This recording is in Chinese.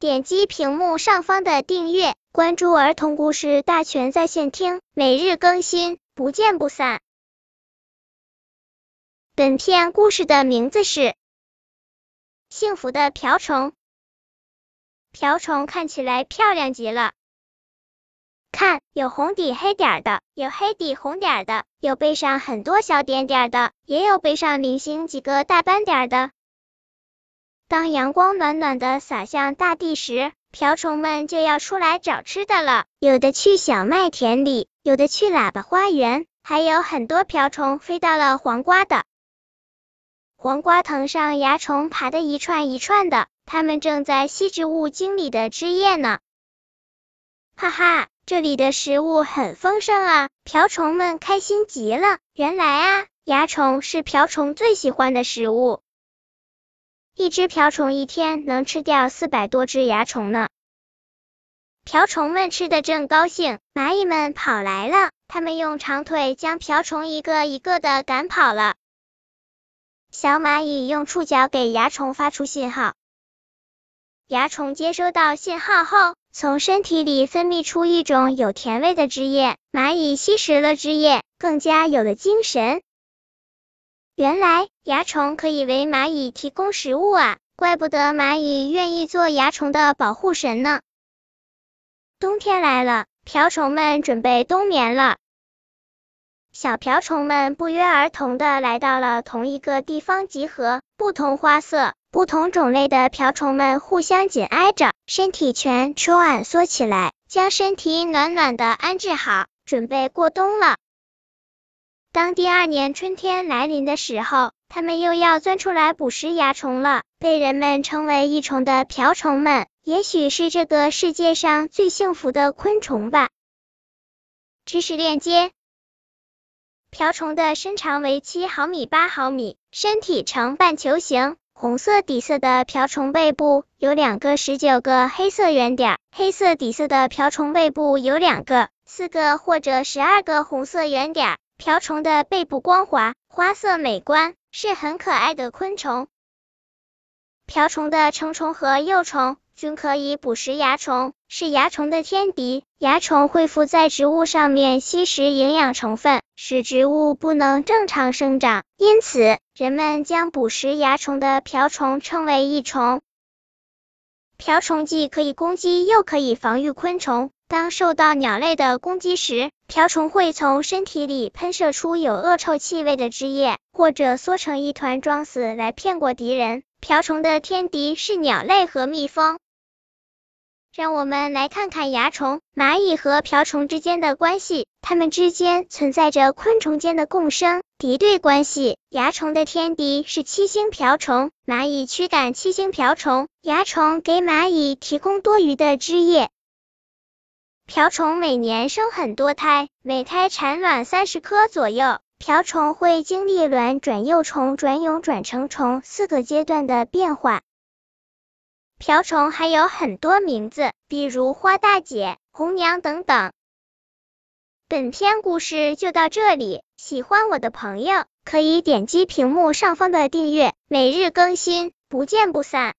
点击屏幕上方的订阅，关注儿童故事大全在线听，每日更新，不见不散。本片故事的名字是《幸福的瓢虫》。瓢虫看起来漂亮极了，看，有红底黑点的，有黑底红点的，有背上很多小点点的，也有背上零星几个大斑点的。当阳光暖暖的洒向大地时，瓢虫们就要出来找吃的了。有的去小麦田里，有的去喇叭花园，还有很多瓢虫飞到了黄瓜的黄瓜藤上，蚜虫爬的一串一串的，它们正在吸植物茎里的汁液呢。哈哈，这里的食物很丰盛啊！瓢虫们开心极了。原来啊，蚜虫是瓢虫最喜欢的食物。一只瓢虫一天能吃掉四百多只蚜虫呢。瓢虫们吃的正高兴，蚂蚁们跑来了，它们用长腿将瓢虫一个一个的赶跑了。小蚂蚁用触角给蚜虫发出信号，蚜虫接收到信号后，从身体里分泌出一种有甜味的汁液，蚂蚁吸食了汁液，更加有了精神。原来蚜虫可以为蚂蚁提供食物啊，怪不得蚂蚁愿意做蚜虫的保护神呢。冬天来了，瓢虫们准备冬眠了。小瓢虫们不约而同的来到了同一个地方集合，不同花色、不同种类的瓢虫们互相紧挨着，身体全蜷缩起来，将身体暖暖的安置好，准备过冬了。当第二年春天来临的时候，它们又要钻出来捕食蚜虫了。被人们称为益虫的瓢虫们，也许是这个世界上最幸福的昆虫吧。知识链接：瓢虫的身长为七毫米八毫米，身体呈半球形，红色底色的瓢虫背部有两个十九个黑色圆点，黑色底色的瓢虫背部有两个、四个或者十二个红色圆点。瓢虫的背部光滑，花色美观，是很可爱的昆虫。瓢虫的成虫和幼虫均可以捕食蚜虫，是蚜虫的天敌。蚜虫会附在植物上面吸食营养成分，使植物不能正常生长。因此，人们将捕食蚜虫的瓢虫称为益虫。瓢虫既可以攻击，又可以防御昆虫。当受到鸟类的攻击时，瓢虫会从身体里喷射出有恶臭气味的汁液，或者缩成一团装死来骗过敌人。瓢虫的天敌是鸟类和蜜蜂。让我们来看看蚜虫、蚂蚁和瓢虫之间的关系。它们之间存在着昆虫间的共生、敌对关系。蚜虫的天敌是七星瓢虫，蚂蚁驱赶七星瓢虫，蚜虫给蚂蚁提供多余的汁液。瓢虫每年生很多胎，每胎产卵三十颗左右。瓢虫会经历卵转幼虫、转蛹、转成虫四个阶段的变化。瓢虫还有很多名字，比如花大姐、红娘等等。本篇故事就到这里，喜欢我的朋友可以点击屏幕上方的订阅，每日更新，不见不散。